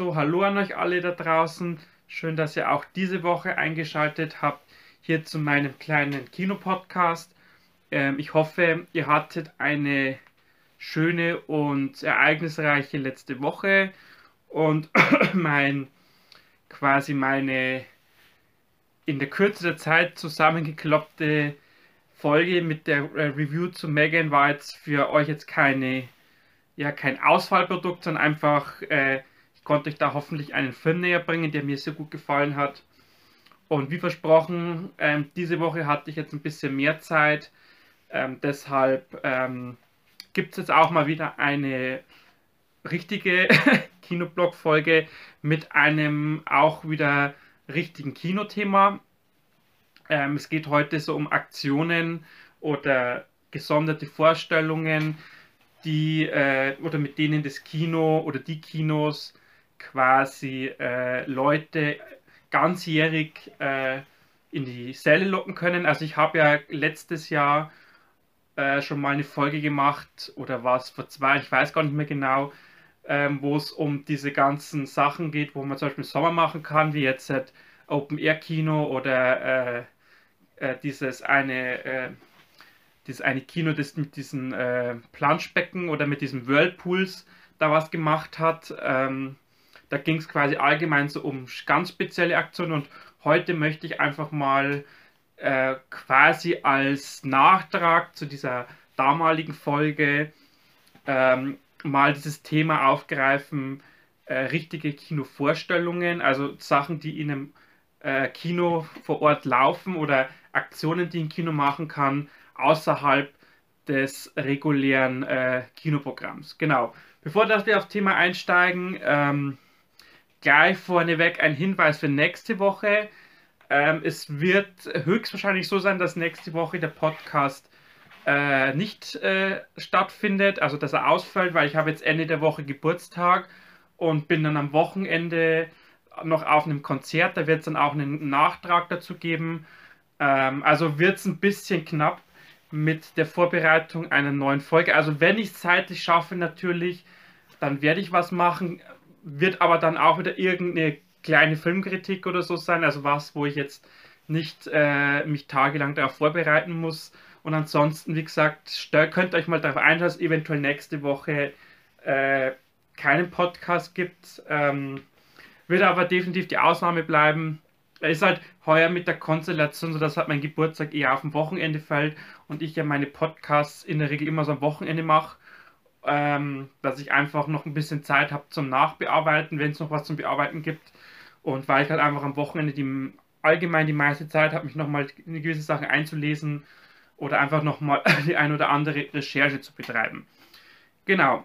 So, hallo an euch alle da draußen. Schön, dass ihr auch diese Woche eingeschaltet habt hier zu meinem kleinen Kinopodcast. Ähm, ich hoffe, ihr hattet eine schöne und ereignisreiche letzte Woche und mein quasi meine in der Kürze der Zeit zusammengekloppte Folge mit der äh, Review zu Megan war jetzt für euch jetzt keine ja kein Ausfallprodukt, sondern einfach äh, konnte euch da hoffentlich einen Film näher bringen, der mir sehr gut gefallen hat. Und wie versprochen, ähm, diese Woche hatte ich jetzt ein bisschen mehr Zeit. Ähm, deshalb ähm, gibt es jetzt auch mal wieder eine richtige Kinoblog-Folge mit einem auch wieder richtigen Kinothema. Ähm, es geht heute so um Aktionen oder gesonderte Vorstellungen, die äh, oder mit denen das Kino oder die Kinos quasi äh, Leute ganzjährig äh, in die Säle locken können. Also ich habe ja letztes Jahr äh, schon mal eine Folge gemacht oder war es vor zwei, ich weiß gar nicht mehr genau, ähm, wo es um diese ganzen Sachen geht, wo man zum Beispiel Sommer machen kann, wie jetzt halt Open Air Kino oder äh, äh, dieses eine äh, dieses eine Kino, das mit diesen äh, Planschbecken oder mit diesen Whirlpools da was gemacht hat. Ähm, da ging es quasi allgemein so um ganz spezielle Aktionen und heute möchte ich einfach mal äh, quasi als Nachtrag zu dieser damaligen Folge ähm, mal dieses Thema aufgreifen, äh, richtige Kinovorstellungen, also Sachen, die in einem äh, Kino vor Ort laufen oder Aktionen, die ein Kino machen kann, außerhalb des regulären äh, Kinoprogramms. Genau. Bevor dass wir aufs Thema einsteigen, ähm, gleich vorneweg ein Hinweis für nächste Woche. Ähm, es wird höchstwahrscheinlich so sein, dass nächste Woche der Podcast äh, nicht äh, stattfindet, also dass er ausfällt, weil ich habe jetzt Ende der Woche Geburtstag und bin dann am Wochenende noch auf einem Konzert. Da wird es dann auch einen Nachtrag dazu geben. Ähm, also wird es ein bisschen knapp mit der Vorbereitung einer neuen Folge. Also wenn ich es zeitlich schaffe natürlich, dann werde ich was machen. Wird aber dann auch wieder irgendeine kleine Filmkritik oder so sein, also was, wo ich jetzt nicht äh, mich tagelang darauf vorbereiten muss. Und ansonsten, wie gesagt, könnt euch mal darauf einstellen, dass eventuell nächste Woche äh, keinen Podcast gibt. Ähm, wird aber definitiv die Ausnahme bleiben. Es ist halt heuer mit der Konstellation so, dass halt mein Geburtstag eher auf dem Wochenende fällt und ich ja meine Podcasts in der Regel immer so am Wochenende mache. Ähm, dass ich einfach noch ein bisschen Zeit habe zum Nachbearbeiten, wenn es noch was zum Bearbeiten gibt. Und weil ich halt einfach am Wochenende die, allgemein die meiste Zeit habe, mich nochmal in gewisse Sachen einzulesen oder einfach nochmal die ein oder andere Recherche zu betreiben. Genau.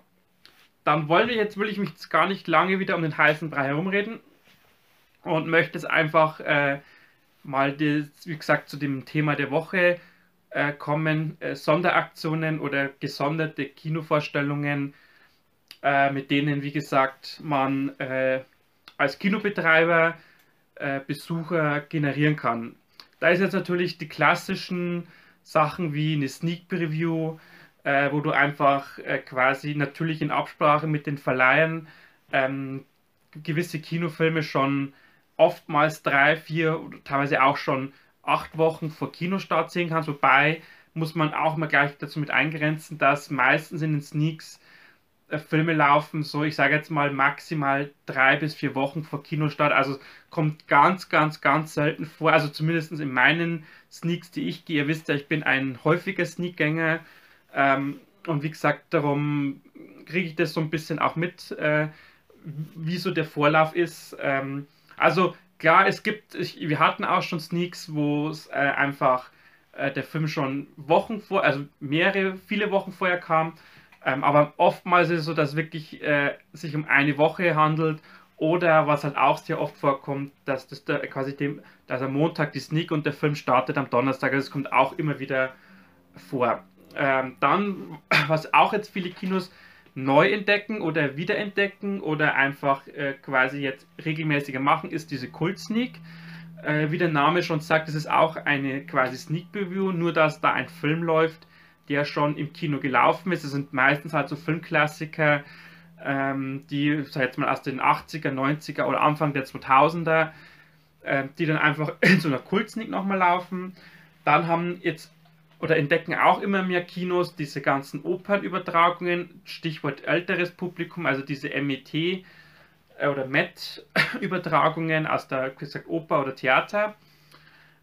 Dann wollen wir jetzt, will ich mich jetzt gar nicht lange wieder um den heißen Brei herumreden und möchte es einfach äh, mal, das, wie gesagt, zu dem Thema der Woche äh, kommen. Äh, Sonderaktionen oder gesonderte Kinovorstellungen, äh, mit denen, wie gesagt, man äh, als Kinobetreiber äh, Besucher generieren kann. Da ist jetzt natürlich die klassischen Sachen wie eine Sneak Preview, äh, wo du einfach quasi natürlich in Absprache mit den Verleihern ähm, gewisse Kinofilme schon oftmals drei, vier oder teilweise auch schon acht Wochen vor Kinostart sehen kannst. Wobei muss man auch mal gleich dazu mit eingrenzen, dass meistens in den Sneaks äh, Filme laufen, so ich sage jetzt mal maximal drei bis vier Wochen vor Kinostart. Also kommt ganz, ganz, ganz selten vor. Also zumindest in meinen Sneaks, die ich gehe. Ihr wisst ja, ich bin ein häufiger Sneakgänger. Ähm, und wie gesagt, darum kriege ich das so ein bisschen auch mit, äh, wie so der Vorlauf ist. Ähm, also klar, es gibt, ich, wir hatten auch schon Sneaks, wo es äh, einfach äh, der Film schon Wochen vor, also mehrere, viele Wochen vorher kam. Ähm, aber oftmals ist es so, dass wirklich äh, sich um eine Woche handelt oder was halt auch sehr oft vorkommt, dass das der, quasi dem, dass am Montag die Sneak und der Film startet am Donnerstag. Also es kommt auch immer wieder vor. Ähm, dann, was auch jetzt viele Kinos neu entdecken oder wiederentdecken oder einfach äh, quasi jetzt regelmäßiger machen, ist diese Kult Sneak. Äh, wie der Name schon sagt, es ist auch eine quasi Sneak Preview, nur dass da ein Film läuft, der schon im Kino gelaufen ist. Es sind meistens halt so Filmklassiker, ähm, die, sag jetzt mal, aus den 80er, 90er oder Anfang der 2000er, äh, die dann einfach in so einer Kultsnick nochmal laufen. Dann haben jetzt oder entdecken auch immer mehr Kinos diese ganzen Opernübertragungen, Stichwort älteres Publikum, also diese MET äh, oder MET-Übertragungen aus der gesagt, Oper oder Theater.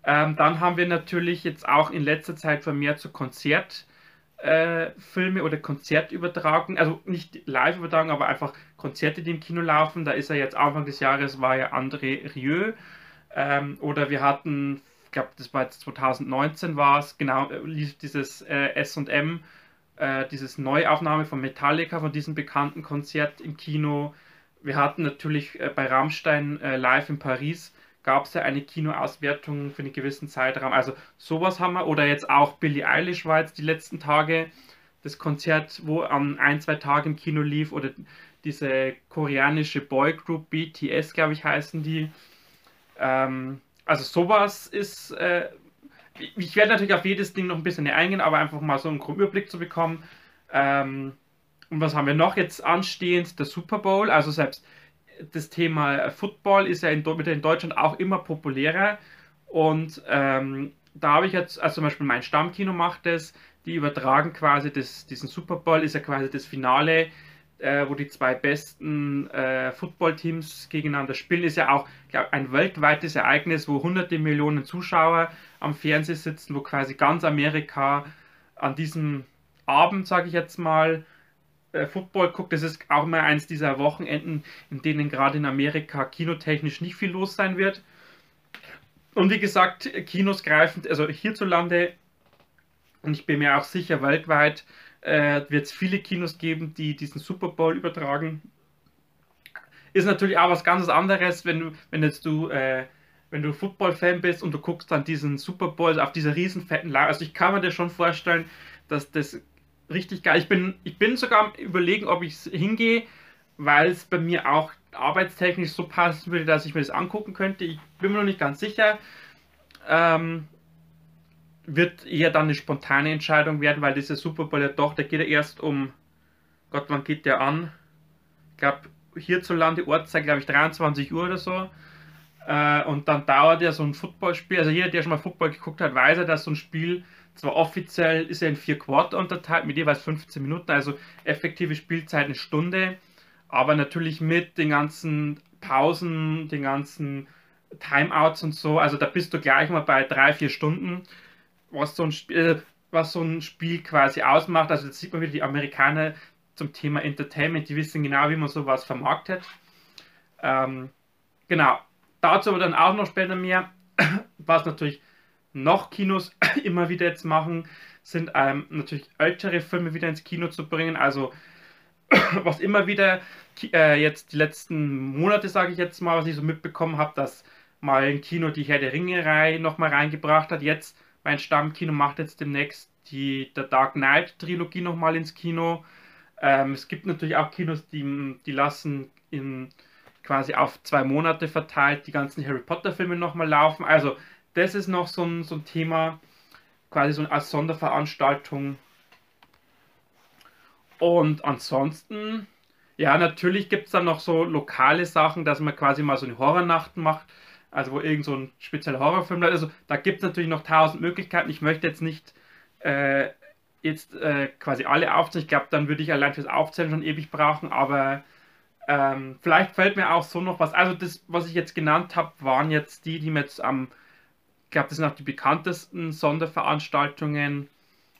Ähm, dann haben wir natürlich jetzt auch in letzter Zeit vermehrt so Konzertfilme äh, oder Konzertübertragungen, also nicht Live-Übertragungen, aber einfach Konzerte, die im Kino laufen. Da ist er jetzt Anfang des Jahres, war ja André Rieu. Ähm, oder wir hatten ich glaube, das war jetzt 2019 war es, genau, äh, lief dieses äh, SM, äh, dieses Neuaufnahme von Metallica, von diesem bekannten Konzert im Kino. Wir hatten natürlich äh, bei Rammstein äh, live in Paris, gab es ja eine Kinoauswertung für einen gewissen Zeitraum. Also sowas haben wir. Oder jetzt auch Billie Eilish war jetzt die letzten Tage das Konzert, wo an ein, zwei Tagen im Kino lief. Oder diese koreanische Boygroup BTS, glaube ich, heißen die. Ähm, also sowas ist, äh, ich werde natürlich auf jedes Ding noch ein bisschen eingehen, aber einfach mal so einen groben Überblick zu bekommen. Ähm, und was haben wir noch jetzt anstehend? Der Super Bowl, also selbst das Thema Football ist ja in, in Deutschland auch immer populärer. Und ähm, da habe ich jetzt, also zum Beispiel mein Stammkino macht das, die übertragen quasi das, diesen Super Bowl, ist ja quasi das Finale äh, wo die zwei besten äh, Footballteams gegeneinander spielen, ist ja auch glaub, ein weltweites Ereignis, wo hunderte Millionen Zuschauer am Fernsehen sitzen, wo quasi ganz Amerika an diesem Abend, sage ich jetzt mal, äh, Football guckt. Das ist auch mal eins dieser Wochenenden, in denen gerade in Amerika kinotechnisch nicht viel los sein wird. Und wie gesagt, Kinos greifen, also hierzulande, und ich bin mir auch sicher weltweit, äh, wird es viele Kinos geben, die diesen Super Bowl übertragen. Ist natürlich auch was ganz anderes, wenn du, wenn jetzt du, äh, wenn du Football-Fan bist und du guckst dann diesen Super Bowl auf dieser riesen fetten Lage. Also ich kann mir das schon vorstellen, dass das richtig geil. Ich bin, ich bin sogar überlegen, ob ich hingehe, weil es bei mir auch arbeitstechnisch so passen würde, dass ich mir das angucken könnte. Ich bin mir noch nicht ganz sicher. Ähm, wird eher dann eine spontane Entscheidung werden, weil dieser Super Bowl ja doch, der geht ja erst um, Gott, wann geht der an? Ich glaube, hierzulande Ortszeit, glaube ich, 23 Uhr oder so. Äh, und dann dauert ja so ein Footballspiel, also jeder, der schon mal Football geguckt hat, weiß ja, dass so ein Spiel zwar offiziell ist ja in vier Quarter unterteilt, mit jeweils 15 Minuten, also effektive Spielzeit eine Stunde, aber natürlich mit den ganzen Pausen, den ganzen Timeouts und so, also da bist du gleich mal bei drei, vier Stunden was so ein Spiel, was so ein Spiel quasi ausmacht. Also jetzt sieht man wieder die Amerikaner zum Thema Entertainment, die wissen genau, wie man sowas vermarktet. Ähm, genau, dazu aber dann auch noch später mehr. Was natürlich noch Kinos immer wieder jetzt machen, sind ähm, natürlich ältere Filme wieder ins Kino zu bringen. Also was immer wieder äh, jetzt die letzten Monate, sage ich jetzt mal, was ich so mitbekommen habe, dass mal ein Kino die Herr der Ringe-Reihe nochmal reingebracht hat. Jetzt mein Stammkino macht jetzt demnächst die der Dark Knight Trilogie nochmal ins Kino. Ähm, es gibt natürlich auch Kinos, die, die lassen in quasi auf zwei Monate verteilt die ganzen Harry Potter Filme nochmal laufen. Also das ist noch so ein, so ein Thema, quasi so als Sonderveranstaltung. Und ansonsten, ja, natürlich gibt es dann noch so lokale Sachen, dass man quasi mal so eine Horrornacht macht also wo irgend so ein spezieller Horrorfilm Also da gibt es natürlich noch tausend Möglichkeiten. Ich möchte jetzt nicht äh, jetzt äh, quasi alle aufzählen. Ich glaube, dann würde ich allein fürs Aufzählen schon ewig brauchen, aber ähm, vielleicht fällt mir auch so noch was. Also das, was ich jetzt genannt habe, waren jetzt die, die mir jetzt am, ich glaube, das sind auch die bekanntesten Sonderveranstaltungen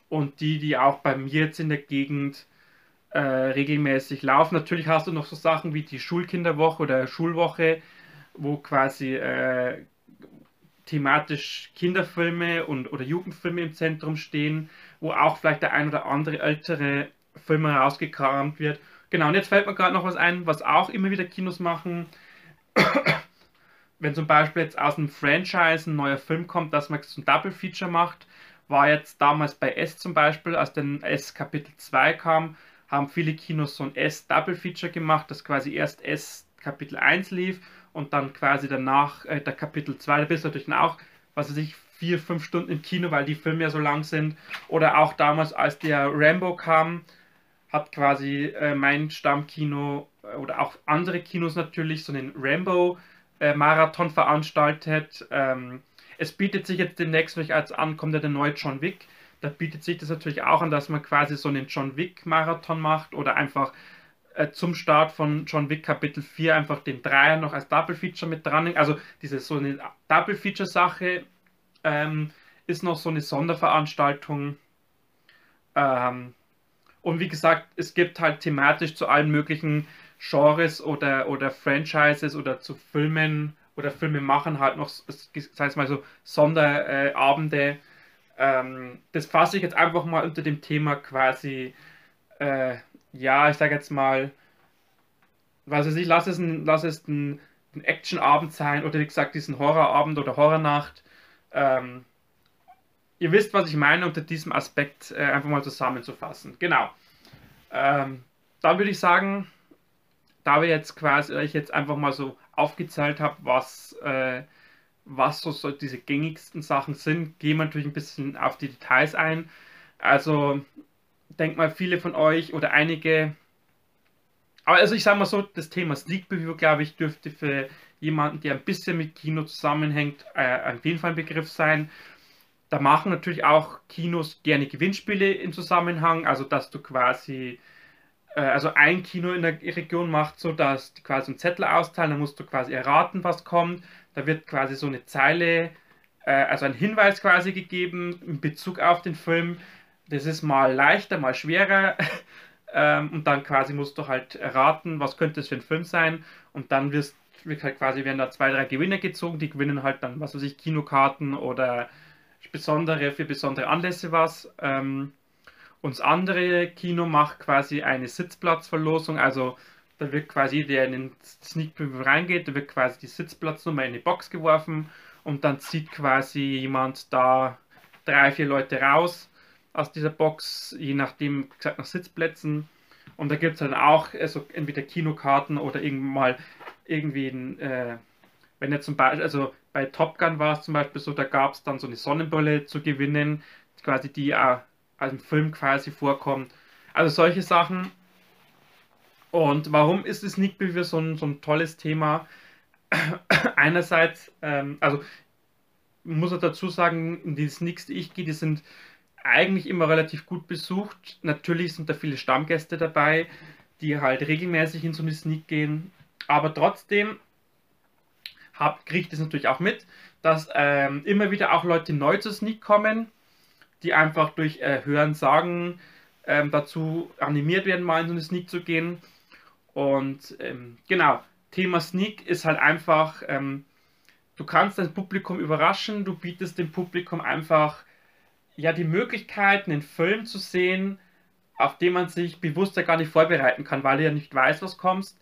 und die, die auch bei mir jetzt in der Gegend äh, regelmäßig laufen. Natürlich hast du noch so Sachen wie die Schulkinderwoche oder Schulwoche, wo quasi äh, thematisch Kinderfilme und oder Jugendfilme im Zentrum stehen, wo auch vielleicht der ein oder andere ältere Film herausgekramt wird. Genau, und jetzt fällt mir gerade noch was ein, was auch immer wieder Kinos machen. Wenn zum Beispiel jetzt aus einem Franchise ein neuer Film kommt, dass man so ein Double Feature macht, war jetzt damals bei S zum Beispiel, als der S Kapitel 2 kam, haben viele Kinos so ein S Double Feature gemacht, das quasi erst S Kapitel 1 lief und dann quasi danach äh, der Kapitel 2, da bist du natürlich auch, was weiß ich, vier, fünf Stunden im Kino, weil die Filme ja so lang sind. Oder auch damals, als der Rambo kam, hat quasi äh, mein Stammkino äh, oder auch andere Kinos natürlich so einen Rambo-Marathon äh, veranstaltet. Ähm, es bietet sich jetzt demnächst durch als an, kommt ja der neue John Wick. Da bietet sich das natürlich auch an, dass man quasi so einen John Wick-Marathon macht oder einfach äh, zum Start von John Wick Kapitel 4 einfach den Dreier noch als Double Feature mit dran. Also diese so eine Double Feature Sache ähm, ist noch so eine Sonderveranstaltung. Ähm, und wie gesagt, es gibt halt thematisch zu allen möglichen Genres oder, oder Franchises oder zu Filmen oder Filme machen halt noch, sei es mal so, Sonderabende. Ähm, das fasse ich jetzt einfach mal unter dem Thema quasi, äh, ja, ich sage jetzt mal, was weiß ich, lass es ein, lass es ein, ein Actionabend sein oder wie gesagt diesen Horrorabend oder Horrornacht. Ähm, ihr wisst, was ich meine, unter diesem Aspekt äh, einfach mal zusammenzufassen. Genau. Ähm, dann würde ich sagen, da wir jetzt quasi euch jetzt einfach mal so aufgezählt habe, was, äh, was so, so diese gängigsten Sachen sind, gehen wir natürlich ein bisschen auf die Details ein. Also, denkt mal, viele von euch oder einige, aber also ich sage mal so, das Thema Sneak Preview, glaube ich, dürfte für jemanden, der ein bisschen mit Kino zusammenhängt, äh, auf jeden Fall ein Begriff sein. Da machen natürlich auch Kinos gerne Gewinnspiele im Zusammenhang, also dass du quasi, äh, also ein Kino in der Region macht so, dass die quasi einen Zettel austeilen, dann musst du quasi erraten, was kommt. Da wird quasi so eine Zeile, äh, also ein Hinweis quasi gegeben in Bezug auf den Film. Das ist mal leichter, mal schwerer. ähm, und dann quasi musst du halt erraten, was könnte es für ein Film sein. Und dann wirst, wird halt quasi werden da zwei, drei Gewinner gezogen, die gewinnen halt dann, was weiß ich, Kinokarten oder besondere, für besondere Anlässe was. Ähm, und das andere Kino macht quasi eine Sitzplatzverlosung, also da wird quasi, der in den Sneak Preview reingeht, da wird quasi die Sitzplatznummer in die Box geworfen und dann zieht quasi jemand da drei, vier Leute raus aus dieser Box, je nachdem, gesagt, nach Sitzplätzen. Und da gibt es dann auch also entweder Kinokarten oder irgendwann mal irgendwie ein, äh, wenn jetzt zum Beispiel, also bei Top Gun war es zum Beispiel so, da gab es dann so eine Sonnenbrille zu gewinnen, quasi die auch im Film quasi vorkommt. Also solche Sachen. Und warum ist das Sneak Preview so ein, so ein tolles Thema? Einerseits, ähm, also muss ich dazu sagen, die Sneaks, die ich gehe, die sind eigentlich immer relativ gut besucht. Natürlich sind da viele Stammgäste dabei, die halt regelmäßig in so eine Sneak gehen. Aber trotzdem hab, kriege ich das natürlich auch mit, dass ähm, immer wieder auch Leute neu zu Sneak kommen, die einfach durch äh, Hören sagen ähm, dazu animiert werden, mal in so eine Sneak zu gehen. Und ähm, genau, Thema Sneak ist halt einfach, ähm, du kannst dein Publikum überraschen, du bietest dem Publikum einfach ja die Möglichkeit, einen Film zu sehen, auf den man sich bewusst ja gar nicht vorbereiten kann, weil du ja nicht weißt, was kommst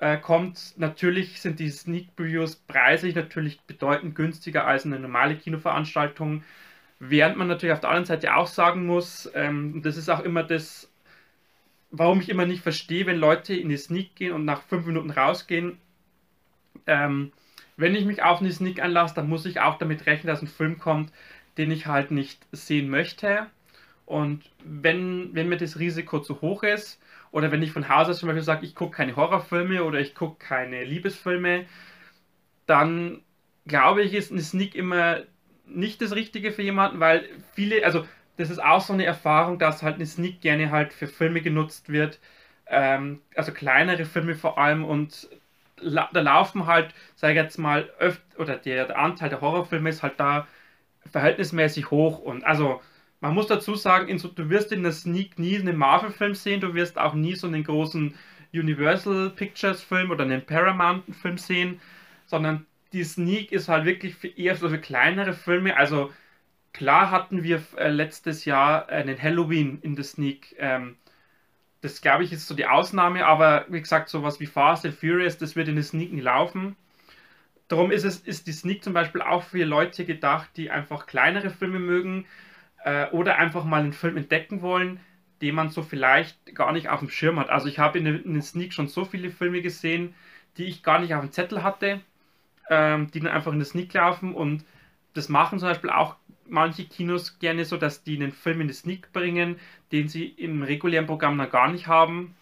äh, kommt. Natürlich sind die Sneak Previews preislich natürlich bedeutend günstiger als eine normale Kinoveranstaltung. Während man natürlich auf der anderen Seite auch sagen muss, ähm, das ist auch immer das, warum ich immer nicht verstehe, wenn Leute in die Sneak gehen und nach fünf Minuten rausgehen. Ähm, wenn ich mich auf eine Sneak einlasse, dann muss ich auch damit rechnen, dass ein Film kommt, den ich halt nicht sehen möchte. Und wenn, wenn mir das Risiko zu hoch ist, oder wenn ich von Haus aus zum Beispiel sage, ich gucke keine Horrorfilme oder ich gucke keine Liebesfilme, dann glaube ich, ist ein Sneak immer nicht das Richtige für jemanden, weil viele, also das ist auch so eine Erfahrung, dass halt eine Sneak gerne halt für Filme genutzt wird, ähm, also kleinere Filme vor allem und da laufen halt, sage ich jetzt mal, öfter, oder der, der Anteil der Horrorfilme ist halt da verhältnismäßig hoch und also man muss dazu sagen, so, du wirst in der Sneak nie einen Marvel-Film sehen, du wirst auch nie so einen großen Universal Pictures-Film oder einen Paramount-Film sehen, sondern die Sneak ist halt wirklich für eher so für kleinere Filme. Also klar hatten wir äh, letztes Jahr einen Halloween in der Sneak. Ähm, das glaube ich ist so die Ausnahme, aber wie gesagt, sowas wie Fast and Furious, das wird in der Sneak nie laufen. Darum ist es, ist die Sneak zum Beispiel auch für Leute gedacht, die einfach kleinere Filme mögen, äh, oder einfach mal einen Film entdecken wollen, den man so vielleicht gar nicht auf dem Schirm hat. Also ich habe in, den Sneak schon so viele Filme gesehen, die ich gar nicht auf dem Zettel hatte, ähm, die dann einfach in der Sneak laufen und das machen zum Beispiel auch manche Kinos gerne so, dass die einen Film in die Sneak bringen, den sie im regulären Programm dann gar nicht haben.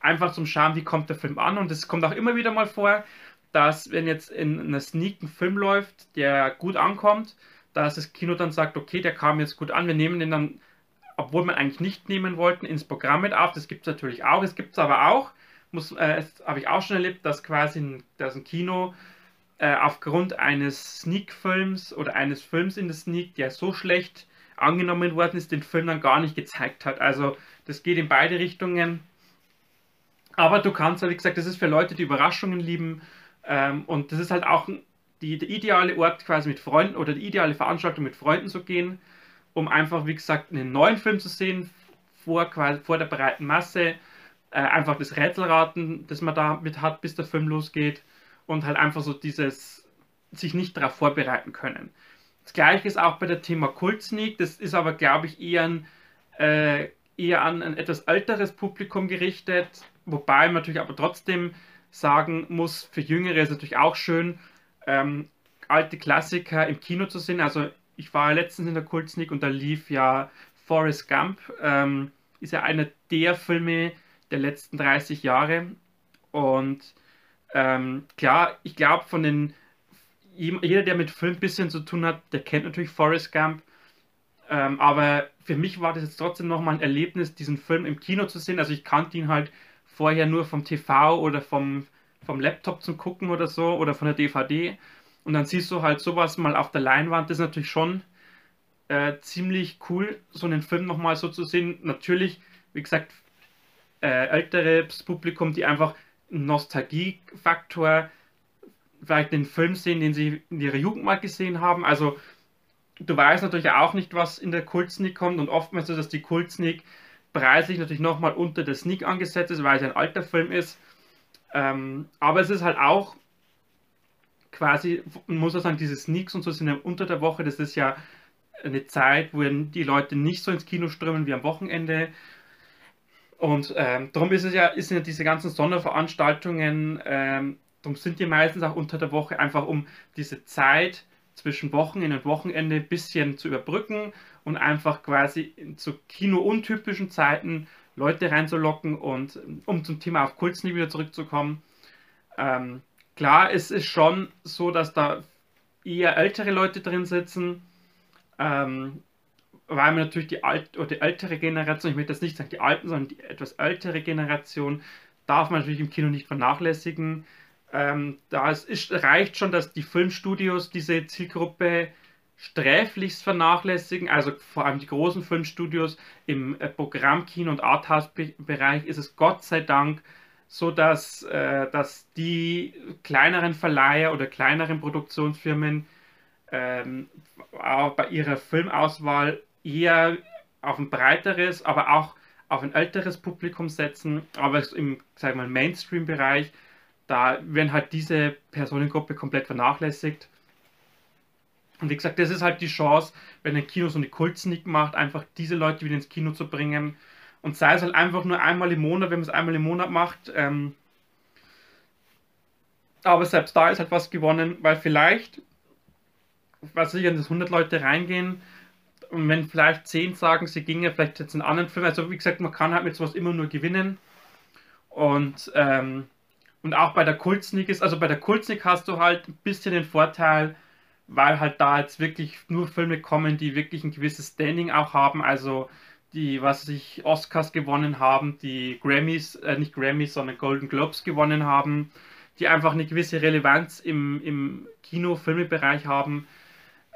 Einfach zum Schauen, wie kommt der Film an. Und es kommt auch immer wieder mal vor, dass wenn jetzt in einer Sneak ein Film läuft, der gut ankommt, dass das Kino dann sagt, okay, der kam jetzt gut an, wir nehmen den dann, obwohl wir eigentlich nicht nehmen wollten, ins Programm mit auf. Das gibt es natürlich auch. Es gibt es aber auch, äh, habe ich auch schon erlebt, dass quasi ein, dass ein Kino äh, aufgrund eines Sneak-Films oder eines Films in der Sneak, der so schlecht angenommen worden ist, den Film dann gar nicht gezeigt hat. Also das geht in beide Richtungen. Aber du kannst, wie gesagt, das ist für Leute, die Überraschungen lieben. Ähm, und das ist halt auch die, der ideale Ort quasi mit Freunden oder die ideale Veranstaltung mit Freunden zu gehen, um einfach, wie gesagt, einen neuen Film zu sehen, vor, quasi, vor der breiten Masse. Äh, einfach das Rätselraten, das man da mit hat, bis der Film losgeht. Und halt einfach so dieses sich nicht darauf vorbereiten können. Das gleiche ist auch bei der Thema Kult Sneak. Das ist aber, glaube ich, eher, ein, äh, eher an ein etwas älteres Publikum gerichtet. Wobei natürlich aber trotzdem sagen muss, für Jüngere ist es natürlich auch schön, ähm, alte Klassiker im Kino zu sehen. Also ich war letztens in der Kult Sneak und da lief ja Forrest Gump. Ähm, ist ja einer der Filme der letzten 30 Jahre. Und ähm, klar, ich glaube, von den jeder, der mit Film ein bisschen zu tun hat, der kennt natürlich Forrest Gump. Ähm, aber für mich war das jetzt trotzdem nochmal ein Erlebnis, diesen Film im Kino zu sehen. Also ich kannte ihn halt vorher nur vom TV oder vom, vom Laptop zum Gucken oder so oder von der DVD. Und dann siehst du halt sowas mal auf der Leinwand. Das ist natürlich schon äh, ziemlich cool, so einen Film nochmal so zu sehen. Natürlich, wie gesagt, äh, älteres Publikum, die einfach Nostalgiefaktor vielleicht den Film sehen, den sie in ihrer Jugend mal gesehen haben. Also du weißt natürlich auch nicht, was in der Kult-Sneak kommt und oftmals ist, dass die Kult-Sneak preislich natürlich nochmal unter der Sneak angesetzt ist, weil es ein alter Film ist. Ähm, aber es ist halt auch quasi, man muss auch sagen, diese Sneaks und so sind ja unter der Woche, das ist ja eine Zeit, wo die Leute nicht so ins Kino strömen wie am Wochenende. Und ähm, darum ist es ja, ist ja diese ganzen Sonderveranstaltungen, ähm, darum sind die meistens auch unter der Woche einfach um diese Zeit zwischen Wochenende und Wochenende ein bisschen zu überbrücken und einfach quasi zu Kino-untypischen Zeiten Leute reinzulocken und um zum Thema auf Kultsnie wieder zurückzukommen. Ähm, klar, es ist schon so, dass da eher ältere Leute drin sitzen, ähm, weil man natürlich die, alt oder die ältere Generation, ich möchte jetzt nicht sagen die alten, sondern die etwas ältere Generation, darf man natürlich im Kino nicht vernachlässigen. Ähm, da ist, reicht schon, dass die Filmstudios diese Zielgruppe sträflichst vernachlässigen, also vor allem die großen Filmstudios im äh, Programmkino und Arthouse-Bereich ist es Gott sei Dank so, dass, äh, dass die kleineren Verleiher oder kleineren Produktionsfirmen ähm, bei ihrer Filmauswahl eher auf ein breiteres, aber auch auf ein älteres Publikum setzen, aber im Mainstream-Bereich da werden halt diese Personengruppe komplett vernachlässigt. Und wie gesagt, das ist halt die Chance, wenn ein Kino so eine Kultsneak macht, einfach diese Leute wieder ins Kino zu bringen. Und sei es halt einfach nur einmal im Monat, wenn man es einmal im Monat macht. Ähm, aber selbst da ist halt was gewonnen, weil vielleicht, was ich, wenn das 100 Leute reingehen, und wenn vielleicht 10 sagen, sie gingen vielleicht jetzt einen anderen Film, also wie gesagt, man kann halt mit sowas immer nur gewinnen. Und ähm, und auch bei der Kultsneak ist, also bei der Kultsneak hast du halt ein bisschen den Vorteil, weil halt da jetzt wirklich nur Filme kommen, die wirklich ein gewisses Standing auch haben, also die, was sich Oscars gewonnen haben, die Grammys, äh, nicht Grammys, sondern Golden Globes gewonnen haben, die einfach eine gewisse Relevanz im, im Kino-Filmebereich haben.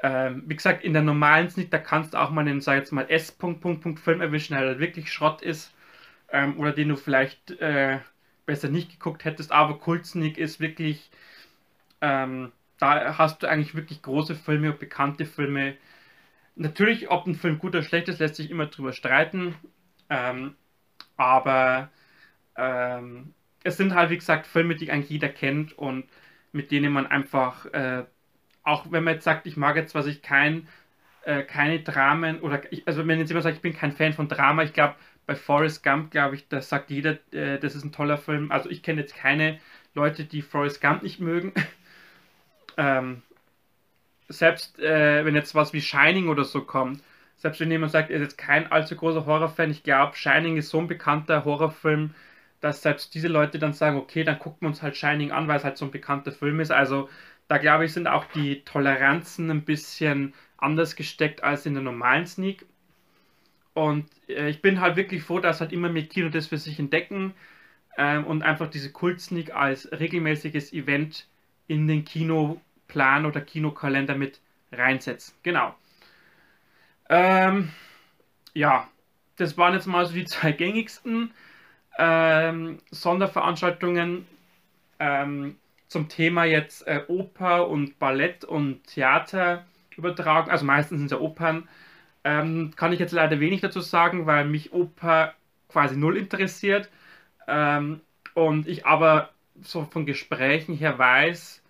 Ähm, wie gesagt, in der normalen Sneak, da kannst du auch mal einen, sag jetzt mal, S-Punkt-Punkt-Punkt-Film erwischen, der halt wirklich Schrott ist. Ähm, oder den du vielleicht äh, besser nicht geguckt hättest, aber Kultsneak ist wirklich, ähm, da hast du eigentlich wirklich große Filme bekannte Filme. Natürlich, ob ein Film gut oder schlecht ist, lässt sich immer drüber streiten, ähm, aber ähm, es sind halt, wie gesagt, Filme, die eigentlich jeder kennt und mit denen man einfach, äh, auch wenn man jetzt sagt, ich mag jetzt, was ich kein, äh, keine Dramen oder, ich, also wenn jetzt jemand sagt, ich bin kein Fan von Drama, ich glaube, bei Forrest Gump, glaube ich, da sagt jeder, äh, das ist ein toller Film. Also ich kenne jetzt keine Leute, die Forrest Gump nicht mögen. ähm, selbst äh, wenn jetzt was wie Shining oder so kommt, selbst wenn jemand sagt, er ist jetzt kein allzu großer Horrorfan, ich glaube, Shining ist so ein bekannter Horrorfilm, dass selbst diese Leute dann sagen, okay, dann gucken wir uns halt Shining an, weil es halt so ein bekannter Film ist. Also da glaube ich, sind auch die Toleranzen ein bisschen anders gesteckt als in der normalen Sneak. Und äh, ich bin halt wirklich froh, dass halt immer mehr Kino das für sich entdecken ähm, und einfach diese Kult-Sneak als regelmäßiges Event in den Kinoplan oder Kinokalender mit reinsetzen. Genau. Ähm, ja, das waren jetzt mal so die zwei gängigsten ähm, Sonderveranstaltungen ähm, zum Thema jetzt äh, Oper und Ballett und Theater übertragen. Also meistens sind es ja Opern. Ähm, kann ich jetzt leider wenig dazu sagen, weil mich Oper quasi null interessiert. Ähm, und ich aber so von Gesprächen her weiß,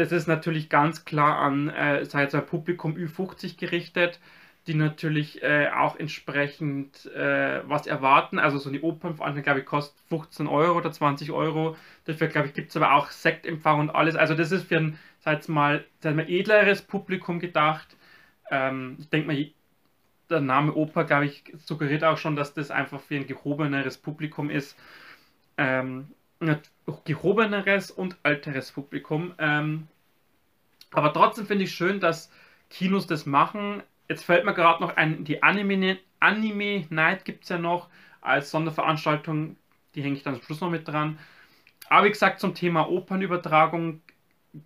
das ist natürlich ganz klar an, äh, sei es Publikum Ü50 gerichtet die natürlich äh, auch entsprechend äh, was erwarten. Also so eine Opernveranstaltung, glaube ich, kostet 15 Euro oder 20 Euro. Dafür, glaube ich, gibt es aber auch Sektempfang und alles. Also das ist für ein, sag mal, sag mal edleres Publikum gedacht. Ähm, ich denke mal, der Name Oper, glaube ich, suggeriert auch schon, dass das einfach für ein gehobeneres Publikum ist. Ähm, gehobeneres und alteres Publikum. Ähm, aber trotzdem finde ich schön, dass Kinos das machen. Jetzt fällt mir gerade noch ein, die Anime, Anime Night gibt es ja noch als Sonderveranstaltung. Die hänge ich dann am Schluss noch mit dran. Aber wie gesagt, zum Thema Opernübertragung,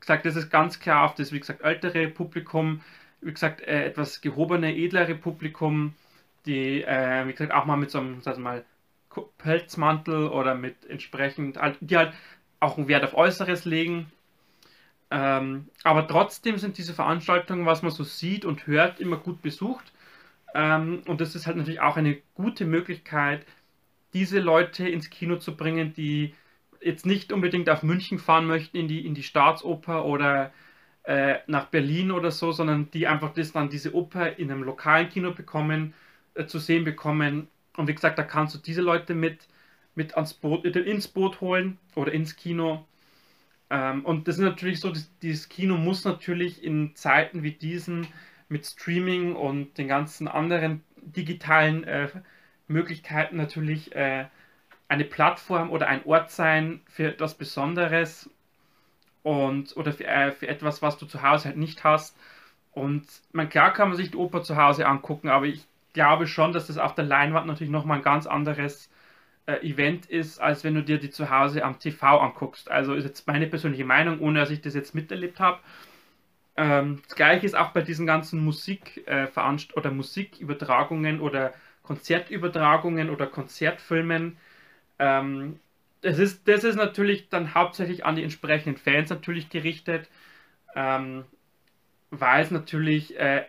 gesagt, das ist ganz klar auf das, wie gesagt, ältere Publikum, wie gesagt, äh, etwas gehobene, edlere Publikum, die, äh, wie gesagt, auch mal mit so einem, sag mal, Pelzmantel oder mit entsprechend, die halt auch einen Wert auf Äußeres legen. Ähm, aber trotzdem sind diese Veranstaltungen, was man so sieht und hört, immer gut besucht. Ähm, und das ist halt natürlich auch eine gute Möglichkeit, diese Leute ins Kino zu bringen, die jetzt nicht unbedingt auf München fahren möchten, in die, in die Staatsoper oder äh, nach Berlin oder so, sondern die einfach das dann diese Oper in einem lokalen Kino bekommen, äh, zu sehen bekommen. Und wie gesagt, da kannst du diese Leute mit, mit ans Boot, ins Boot holen oder ins Kino ähm, und das ist natürlich so, das, dieses Kino muss natürlich in Zeiten wie diesen mit Streaming und den ganzen anderen digitalen äh, Möglichkeiten natürlich äh, eine Plattform oder ein Ort sein für etwas Besonderes und oder für, äh, für etwas, was du zu Hause halt nicht hast. Und man klar kann man sich die Oper zu Hause angucken, aber ich glaube schon, dass das auf der Leinwand natürlich nochmal ein ganz anderes äh, Event ist, als wenn du dir die zu Hause am TV anguckst. Also ist jetzt meine persönliche Meinung, ohne dass ich das jetzt miterlebt habe. Ähm, das gleiche ist auch bei diesen ganzen Musik äh, oder Musikübertragungen oder Konzertübertragungen oder Konzertfilmen. Ähm, das, ist, das ist natürlich dann hauptsächlich an die entsprechenden Fans natürlich gerichtet, ähm, weil es natürlich, äh,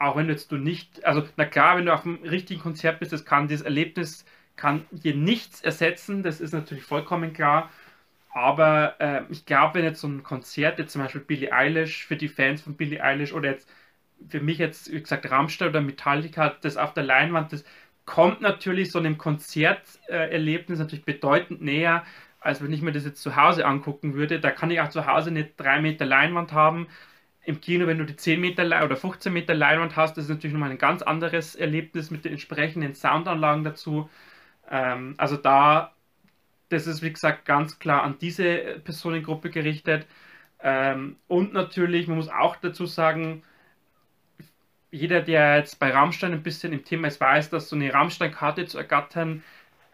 auch wenn du jetzt du nicht, also na klar, wenn du auf einem richtigen Konzert bist, das kann das Erlebnis kann hier nichts ersetzen, das ist natürlich vollkommen klar. Aber äh, ich glaube, wenn jetzt so ein Konzert, jetzt zum Beispiel Billie Eilish, für die Fans von Billie Eilish oder jetzt für mich jetzt, wie gesagt, Rammstein oder Metallica, das auf der Leinwand, das kommt natürlich so einem Konzerterlebnis äh, natürlich bedeutend näher, als wenn ich mir das jetzt zu Hause angucken würde. Da kann ich auch zu Hause eine 3 Meter Leinwand haben. Im Kino, wenn du die 10 Meter oder 15 Meter Leinwand hast, das ist natürlich nochmal ein ganz anderes Erlebnis mit den entsprechenden Soundanlagen dazu. Ähm, also da, das ist wie gesagt ganz klar an diese Personengruppe gerichtet. Ähm, und natürlich, man muss auch dazu sagen, jeder, der jetzt bei Rammstein ein bisschen im Thema ist, weiß, dass so eine Rammstein-Karte zu ergattern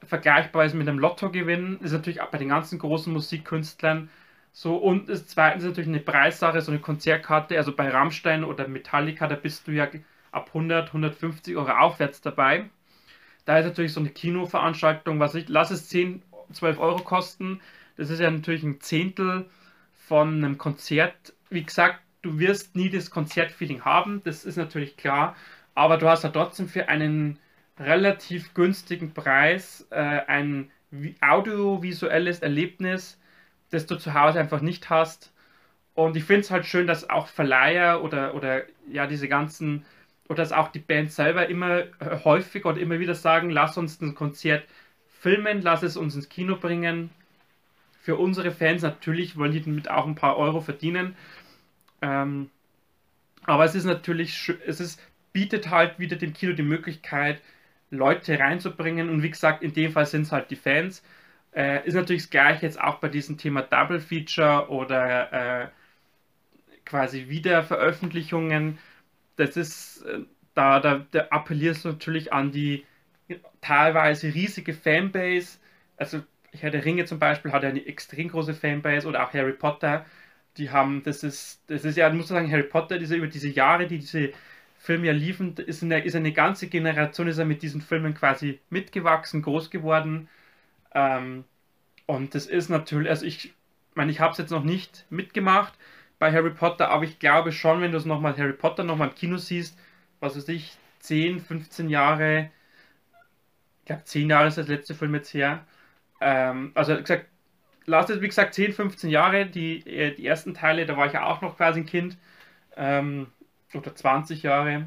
vergleichbar ist mit einem Lottogewinn. Das ist natürlich auch bei den ganzen großen Musikkünstlern so. Und ist natürlich eine Preissache, so eine Konzertkarte. Also bei Rammstein oder Metallica, da bist du ja ab 100, 150 Euro aufwärts dabei. Da ist natürlich so eine Kinoveranstaltung, was ich, lass es 10, 12 Euro kosten. Das ist ja natürlich ein Zehntel von einem Konzert. Wie gesagt, du wirst nie das Konzertfeeling haben, das ist natürlich klar. Aber du hast ja trotzdem für einen relativ günstigen Preis äh, ein audiovisuelles Erlebnis, das du zu Hause einfach nicht hast. Und ich finde es halt schön, dass auch Verleiher oder, oder ja diese ganzen oder dass auch die Band selber immer äh, häufig oder immer wieder sagen, lass uns ein Konzert filmen, lass es uns ins Kino bringen. Für unsere Fans natürlich wollen die damit auch ein paar Euro verdienen. Ähm, Aber es ist natürlich, es ist, bietet halt wieder dem Kino die Möglichkeit, Leute reinzubringen. Und wie gesagt, in dem Fall sind es halt die Fans. Äh, ist natürlich das gleiche jetzt auch bei diesem Thema Double Feature oder äh, quasi Wiederveröffentlichungen. Das ist, äh, da, da, da appellierst du natürlich an die teilweise riesige Fanbase. Also Herr der Ringe zum Beispiel hat ja eine extrem große Fanbase oder auch Harry Potter. Die haben, das ist, das ist ja, muss man sagen, Harry Potter, diese, über diese Jahre, die diese Filme ja liefen, ist eine, ist eine ganze Generation, ist er mit diesen Filmen quasi mitgewachsen, groß geworden. Ähm, und das ist natürlich, also ich meine, ich habe es jetzt noch nicht mitgemacht bei Harry Potter, aber ich glaube schon, wenn du es nochmal Harry Potter nochmal im Kino siehst, was weiß ich, 10, 15 Jahre, ich glaube 10 Jahre ist das letzte Film jetzt her. Ähm, also gesagt, lass es wie gesagt 10, 15 Jahre, die, äh, die ersten Teile, da war ich ja auch noch quasi ein Kind. Ähm, oder 20 Jahre.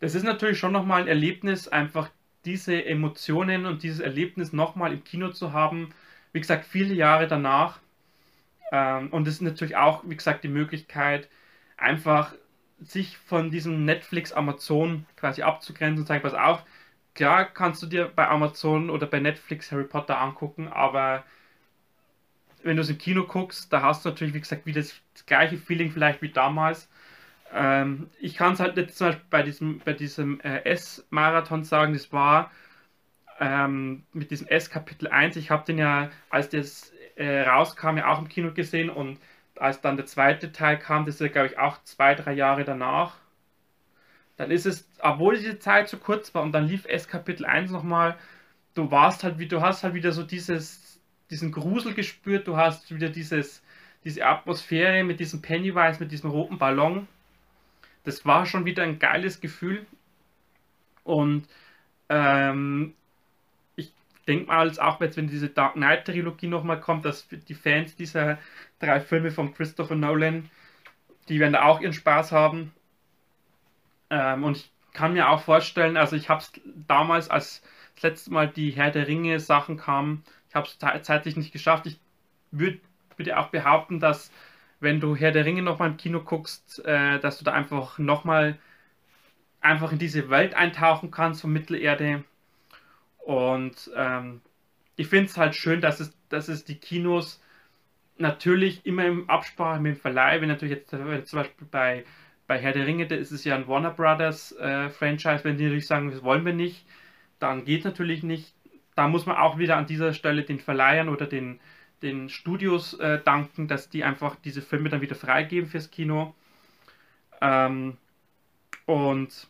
Das ist natürlich schon nochmal ein Erlebnis, einfach diese Emotionen und dieses Erlebnis nochmal im Kino zu haben. Wie gesagt, viele Jahre danach. Ähm, und es ist natürlich auch, wie gesagt, die Möglichkeit, einfach sich von diesem Netflix, Amazon quasi abzugrenzen und sagen, pass auf, klar kannst du dir bei Amazon oder bei Netflix Harry Potter angucken, aber wenn du es im Kino guckst, da hast du natürlich, wie gesagt, wieder das, das gleiche Feeling vielleicht wie damals. Ähm, ich kann es halt jetzt zum Beispiel bei diesem, bei diesem äh, S-Marathon sagen, das war ähm, mit diesem S Kapitel 1, ich habe den ja, als das äh, rauskam, ja auch im Kino gesehen und als dann der zweite Teil kam, das ist ja, glaube ich, auch zwei, drei Jahre danach, dann ist es, obwohl diese Zeit so kurz war und dann lief S Kapitel 1 nochmal, du warst halt wie, du hast halt wieder so dieses, diesen Grusel gespürt, du hast wieder dieses, diese Atmosphäre mit diesem Pennywise, mit diesem roten Ballon das war schon wieder ein geiles Gefühl. Und ähm, ich denke mal, auch jetzt, wenn diese Dark Knight Trilogie nochmal kommt, dass die Fans dieser drei Filme von Christopher Nolan, die werden da auch ihren Spaß haben. Ähm, und ich kann mir auch vorstellen, also ich habe es damals, als das letzte Mal die Herr der Ringe Sachen kamen, ich habe es zeitlich nicht geschafft. Ich würde würd auch behaupten, dass wenn du Herr der Ringe nochmal im Kino guckst, äh, dass du da einfach nochmal einfach in diese Welt eintauchen kannst von Mittelerde. Und ähm, ich finde es halt schön, dass es, dass es die Kinos natürlich immer im Absprache mit dem Verleih, wenn natürlich jetzt zum Beispiel bei, bei Herr der Ringe, da ist es ja ein Warner Brothers äh, Franchise, wenn die natürlich sagen, das wollen wir nicht, dann geht natürlich nicht. Da muss man auch wieder an dieser Stelle den Verleihern oder den, den Studios äh, danken, dass die einfach diese Filme dann wieder freigeben fürs Kino. Ähm, und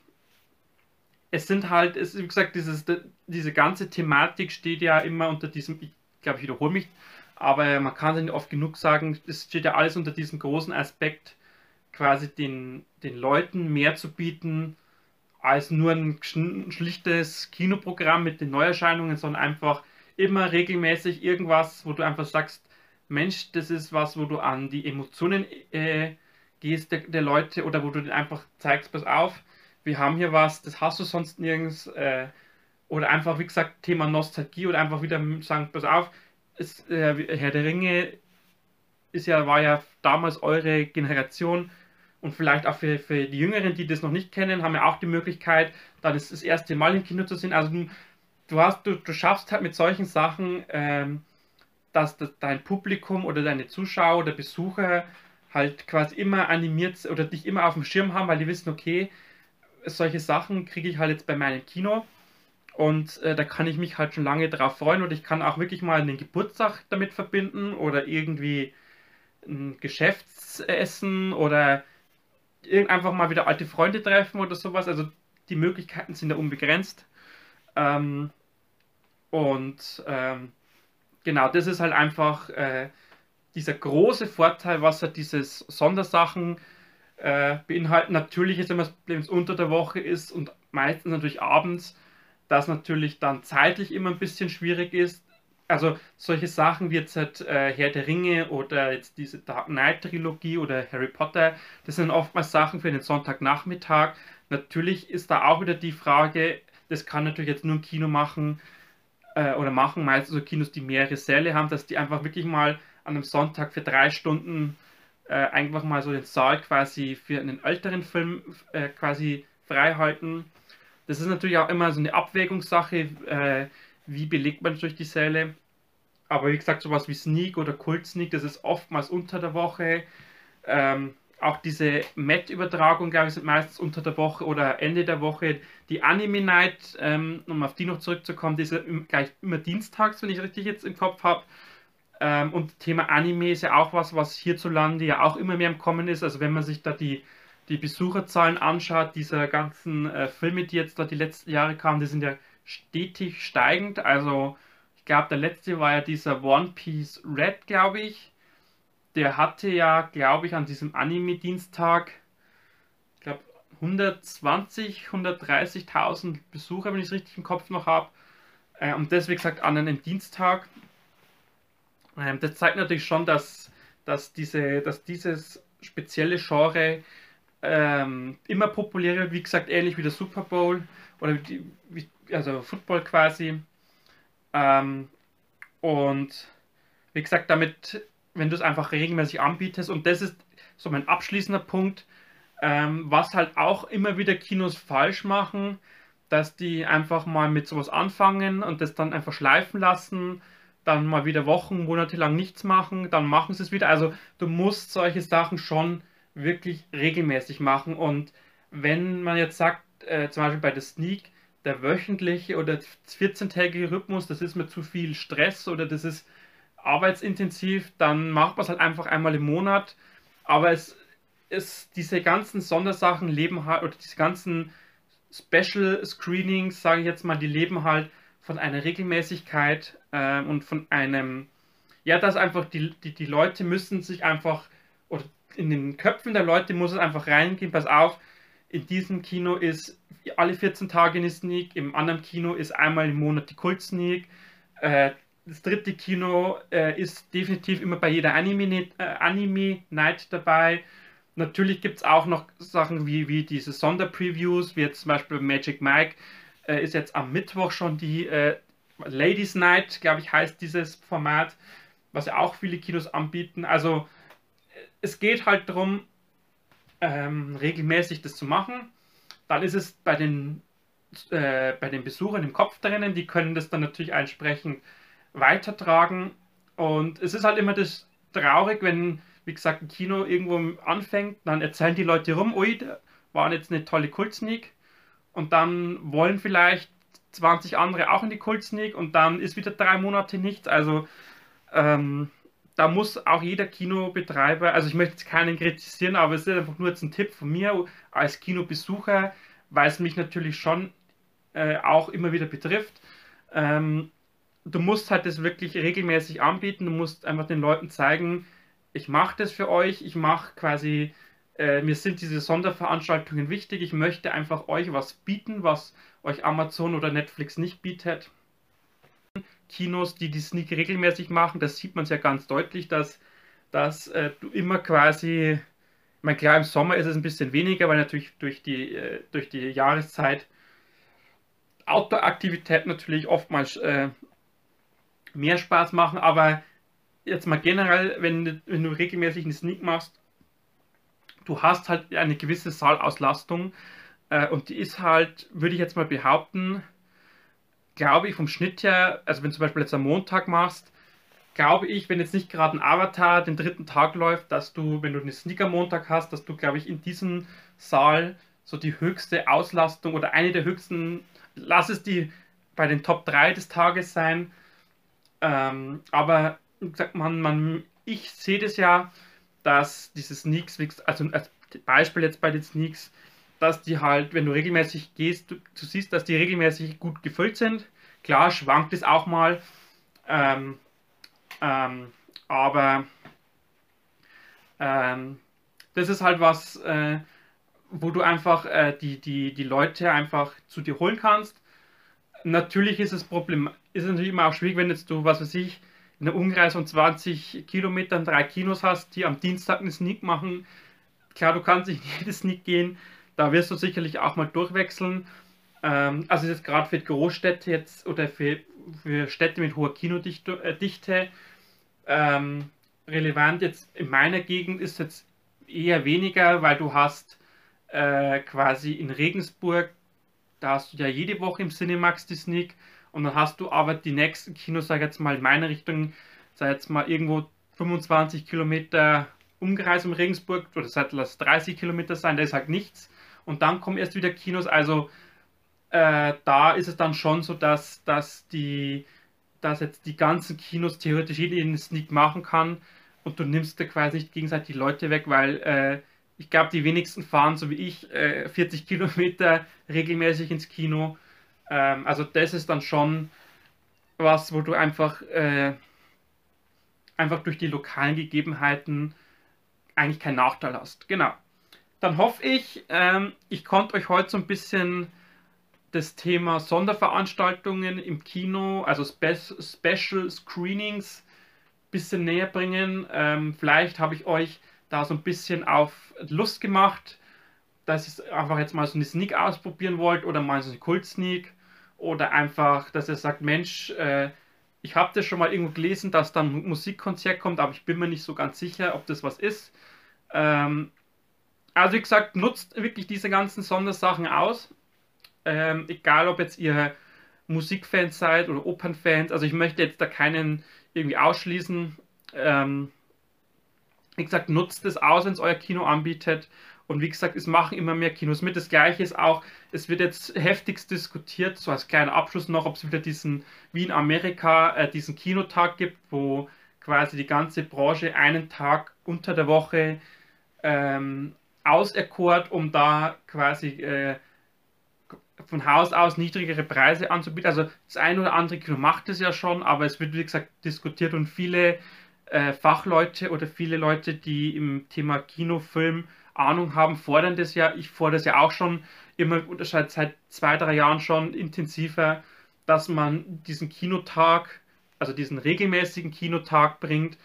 es sind halt, es, wie gesagt, dieses, diese ganze Thematik steht ja immer unter diesem, ich glaube, ich wiederhole mich, aber man kann es nicht oft genug sagen, es steht ja alles unter diesem großen Aspekt, quasi den, den Leuten mehr zu bieten, als nur ein schlichtes Kinoprogramm mit den Neuerscheinungen, sondern einfach immer regelmäßig irgendwas, wo du einfach sagst, Mensch, das ist was, wo du an die Emotionen äh, gehst der, der, Leute oder wo du einfach zeigst, pass auf, wir haben hier was, das hast du sonst nirgends. Äh, oder einfach, wie gesagt, Thema Nostalgie oder einfach wieder sagen, pass auf, es, äh, Herr der Ringe ist ja, war ja damals eure Generation und vielleicht auch für, für die Jüngeren, die das noch nicht kennen, haben ja auch die Möglichkeit, dann ist das erste Mal im Kino zu sehen. Also du hast, du, du schaffst halt mit solchen Sachen, ähm, dass, dass dein Publikum oder deine Zuschauer oder Besucher halt quasi immer animiert oder dich immer auf dem Schirm haben, weil die wissen, okay, solche Sachen kriege ich halt jetzt bei meinem Kino und äh, da kann ich mich halt schon lange drauf freuen und ich kann auch wirklich mal einen Geburtstag damit verbinden oder irgendwie ein Geschäftsessen oder einfach mal wieder alte Freunde treffen oder sowas. Also die Möglichkeiten sind ja unbegrenzt. Ähm, und ähm, genau, das ist halt einfach äh, dieser große Vorteil, was halt dieses Sondersachen äh, beinhalten. Natürlich ist immer, wenn es unter der Woche ist und meistens natürlich abends, das natürlich dann zeitlich immer ein bisschen schwierig ist. Also solche Sachen wie jetzt halt, äh, Herr der Ringe oder jetzt diese Dark Knight Trilogie oder Harry Potter, das sind oftmals Sachen für den Sonntagnachmittag. Natürlich ist da auch wieder die Frage, das kann natürlich jetzt nur ein Kino machen äh, oder machen meistens so Kinos, die mehrere Säle haben, dass die einfach wirklich mal an einem Sonntag für drei Stunden äh, einfach mal so den Saal quasi für einen älteren Film äh, quasi frei halten. Das ist natürlich auch immer so eine Abwägungssache, äh, wie belegt man durch die Säle. Aber wie gesagt, sowas wie Sneak oder Kult Sneak, das ist oftmals unter der Woche. Ähm, auch diese Met-Übertragung, glaube ich, sind meistens unter der Woche oder Ende der Woche. Die Anime Night, ähm, um auf die noch zurückzukommen, die ist ja gleich immer dienstags, wenn ich richtig jetzt im Kopf habe. Ähm, und Thema Anime ist ja auch was, was hierzulande ja auch immer mehr im Kommen ist. Also wenn man sich da die, die Besucherzahlen anschaut, dieser ganzen äh, Filme, die jetzt da die letzten Jahre kamen, die sind ja stetig steigend. Also ich glaube, der letzte war ja dieser One Piece Red, glaube ich der hatte ja, glaube ich, an diesem Anime-Dienstag, ich glaube, 120, 130.000 Besucher, wenn ich es richtig im Kopf noch habe. Äh, und das, wie gesagt, an einem Dienstag. Ähm, das zeigt natürlich schon, dass, dass, diese, dass dieses spezielle Genre ähm, immer populärer wird. Wie gesagt, ähnlich wie der Super Bowl oder die, wie, also Football quasi. Ähm, und wie gesagt, damit wenn du es einfach regelmäßig anbietest. Und das ist so mein abschließender Punkt, ähm, was halt auch immer wieder Kinos falsch machen, dass die einfach mal mit sowas anfangen und das dann einfach schleifen lassen, dann mal wieder Wochen, Monate lang nichts machen, dann machen sie es wieder. Also du musst solche Sachen schon wirklich regelmäßig machen. Und wenn man jetzt sagt, äh, zum Beispiel bei der Sneak, der wöchentliche oder 14-tägige Rhythmus, das ist mir zu viel Stress oder das ist arbeitsintensiv, dann macht man es halt einfach einmal im Monat. Aber es ist, diese ganzen Sondersachen leben halt, oder diese ganzen Special Screenings, sage ich jetzt mal, die leben halt von einer Regelmäßigkeit äh, und von einem, ja, dass einfach die, die, die Leute müssen sich einfach, oder in den Köpfen der Leute muss es einfach reingehen, pass auf, in diesem Kino ist alle 14 Tage eine Sneak, im anderen Kino ist einmal im Monat die Kult Sneak, äh, das dritte Kino äh, ist definitiv immer bei jeder Anime, äh, Anime dabei. Natürlich gibt es auch noch Sachen wie, wie diese Sonderpreviews, wie jetzt zum Beispiel Magic Mike äh, ist jetzt am Mittwoch schon die äh, Ladies Night, glaube ich, heißt dieses Format, was ja auch viele Kinos anbieten. Also es geht halt darum, ähm, regelmäßig das zu machen. Dann ist es bei den, äh, bei den Besuchern im Kopf drinnen, die können das dann natürlich entsprechend weitertragen. Und es ist halt immer das traurig, wenn, wie gesagt, ein Kino irgendwo anfängt, dann erzählen die Leute rum, ui, da war jetzt eine tolle Kultsneak. Und dann wollen vielleicht 20 andere auch in die Kultsneak und dann ist wieder drei Monate nichts. Also ähm, da muss auch jeder Kinobetreiber, also ich möchte jetzt keinen kritisieren, aber es ist einfach nur jetzt ein Tipp von mir als Kinobesucher, weil es mich natürlich schon äh, auch immer wieder betrifft. Ähm, du musst halt das wirklich regelmäßig anbieten. Du musst einfach den Leuten zeigen, ich mache das für euch, ich mache quasi, äh, mir sind diese Sonderveranstaltungen wichtig, ich möchte einfach euch was bieten, was euch Amazon oder Netflix nicht bietet. Kinos, die die Sneak regelmäßig machen, das sieht man sehr ganz deutlich, dass, dass äh, du immer quasi, ich meine, klar, im Sommer ist es ein bisschen weniger, weil natürlich durch die, äh, durch die Jahreszeit Outdoor-Aktivität natürlich oftmals äh, mehr Spaß machen, aber jetzt mal generell, wenn, wenn du regelmäßig einen Sneak machst, du hast halt eine gewisse Saalauslastung äh, und die ist halt, würde ich jetzt mal behaupten, glaube ich vom Schnitt her, also wenn du zum Beispiel jetzt am Montag machst, glaube ich, wenn jetzt nicht gerade ein Avatar den dritten Tag läuft, dass du, wenn du einen Sneaker Montag hast, dass du, glaube ich, in diesem Saal so die höchste Auslastung oder eine der höchsten, lass es die bei den Top 3 des Tages sein, ähm, aber sagt man, man, ich sehe das ja, dass diese Sneaks, also als Beispiel jetzt bei den Sneaks, dass die halt, wenn du regelmäßig gehst, du, du siehst, dass die regelmäßig gut gefüllt sind. Klar, schwankt es auch mal, ähm, ähm, aber ähm, das ist halt was, äh, wo du einfach äh, die, die, die Leute einfach zu dir holen kannst. Natürlich ist es Problem, ist natürlich immer auch schwierig, wenn jetzt du, was weiß ich, in einem Umkreis von 20 Kilometern drei Kinos hast, die am Dienstag einen Sneak machen. Klar, du kannst nicht in jedes Sneak gehen, da wirst du sicherlich auch mal durchwechseln. Ähm, also jetzt gerade für Großstädte jetzt oder für, für Städte mit hoher Kinodichte, äh, ähm, relevant jetzt in meiner Gegend ist jetzt eher weniger, weil du hast äh, quasi in Regensburg, da hast du ja jede Woche im Cinemax die Sneak und dann hast du aber die nächsten Kinos, sag ich jetzt mal in meine Richtung, sag jetzt mal irgendwo 25 Kilometer Umkreis um Regensburg oder seit lass 30 Kilometer sein, da ist halt nichts. Und dann kommen erst wieder Kinos, also äh, da ist es dann schon so, dass, dass die dass jetzt die ganzen Kinos theoretisch jeder einen Sneak machen kann und du nimmst da quasi nicht gegenseitig die Leute weg, weil äh, ich glaube, die wenigsten fahren, so wie ich, äh, 40 Kilometer regelmäßig ins Kino. Ähm, also das ist dann schon was, wo du einfach, äh, einfach durch die lokalen Gegebenheiten eigentlich keinen Nachteil hast. Genau. Dann hoffe ich, ähm, ich konnte euch heute so ein bisschen das Thema Sonderveranstaltungen im Kino, also Spe Special Screenings, ein bisschen näher bringen. Ähm, vielleicht habe ich euch da so ein bisschen auf Lust gemacht, dass ihr einfach jetzt mal so eine Sneak ausprobieren wollt oder mal so eine Kult-Sneak oder einfach, dass ihr sagt, Mensch, äh, ich habe das schon mal irgendwo gelesen, dass dann ein Musikkonzert kommt, aber ich bin mir nicht so ganz sicher, ob das was ist. Ähm, also wie gesagt, nutzt wirklich diese ganzen Sondersachen aus. Ähm, egal, ob jetzt ihr Musikfans seid oder Opernfans. Also ich möchte jetzt da keinen irgendwie ausschließen. Ähm, wie gesagt, nutzt es aus, wenn es euer Kino anbietet. Und wie gesagt, es machen immer mehr Kinos mit. Das gleiche ist auch, es wird jetzt heftigst diskutiert, so als kleiner Abschluss noch, ob es wieder diesen, wie in Amerika, äh, diesen Kinotag gibt, wo quasi die ganze Branche einen Tag unter der Woche ähm, auserkort, um da quasi äh, von Haus aus niedrigere Preise anzubieten. Also das ein oder andere Kino macht es ja schon, aber es wird wie gesagt diskutiert und viele äh, Fachleute oder viele Leute, die im Thema Kinofilm Ahnung haben, fordern das ja. Ich fordere das ja auch schon immer seit, seit zwei, drei Jahren schon intensiver, dass man diesen Kinotag, also diesen regelmäßigen Kinotag bringt.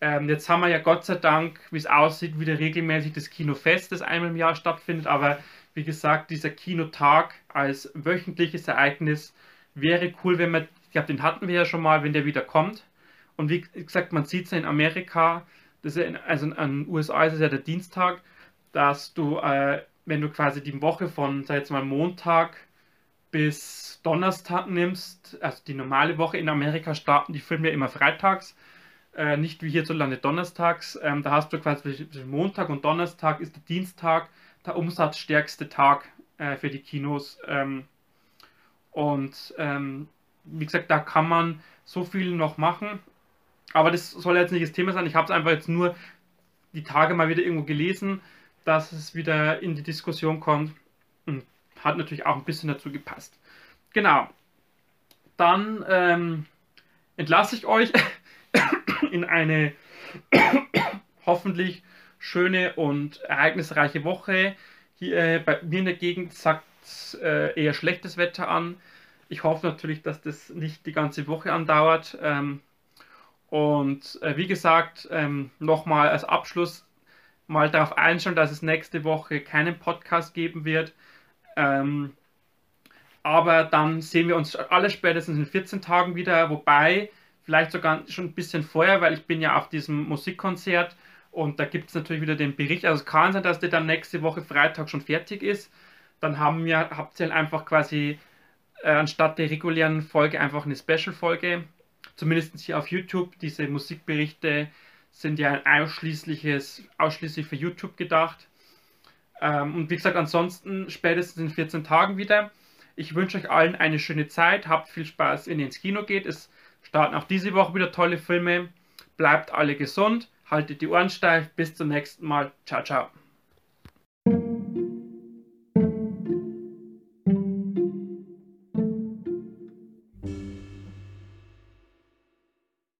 Ähm, jetzt haben wir ja Gott sei Dank, wie es aussieht, wieder regelmäßig das Kinofest, das einmal im Jahr stattfindet, aber wie gesagt, dieser Kinotag als wöchentliches Ereignis wäre cool, wenn man, ich glaube, den hatten wir ja schon mal, wenn der wieder kommt. Und wie gesagt, man sieht es ja in Amerika, das ja in, also in den USA ist es ja der Dienstag, dass du, äh, wenn du quasi die Woche von, sag jetzt mal, Montag bis Donnerstag nimmst, also die normale Woche in Amerika starten die Filme ja immer freitags, äh, nicht wie hierzulande donnerstags. Ähm, da hast du quasi Montag und Donnerstag ist der Dienstag der umsatzstärkste Tag äh, für die Kinos. Ähm, und ähm, wie gesagt, da kann man so viel noch machen. Aber das soll jetzt nicht das Thema sein. Ich habe es einfach jetzt nur die Tage mal wieder irgendwo gelesen, dass es wieder in die Diskussion kommt. Und hat natürlich auch ein bisschen dazu gepasst. Genau. Dann ähm, entlasse ich euch in eine hoffentlich schöne und ereignisreiche Woche. Hier äh, bei mir in der Gegend sagt äh, eher schlechtes Wetter an. Ich hoffe natürlich, dass das nicht die ganze Woche andauert. Ähm, und äh, wie gesagt, ähm, nochmal als Abschluss mal darauf einstellen, dass es nächste Woche keinen Podcast geben wird. Ähm, aber dann sehen wir uns alle spätestens in 14 Tagen wieder, wobei vielleicht sogar schon ein bisschen vorher, weil ich bin ja auf diesem Musikkonzert und da gibt es natürlich wieder den Bericht. Also es kann sein, dass der dann nächste Woche Freitag schon fertig ist. Dann haben wir, habt ihr einfach quasi äh, anstatt der regulären Folge einfach eine Special-Folge. Zumindest hier auf YouTube. Diese Musikberichte sind ja ein ausschließliches, ausschließlich für YouTube gedacht. Ähm, und wie gesagt, ansonsten spätestens in 14 Tagen wieder. Ich wünsche euch allen eine schöne Zeit. Habt viel Spaß, wenn ihr ins Kino geht. Es starten auch diese Woche wieder tolle Filme. Bleibt alle gesund haltet die Ohren steif. Bis zum nächsten Mal. Ciao, ciao.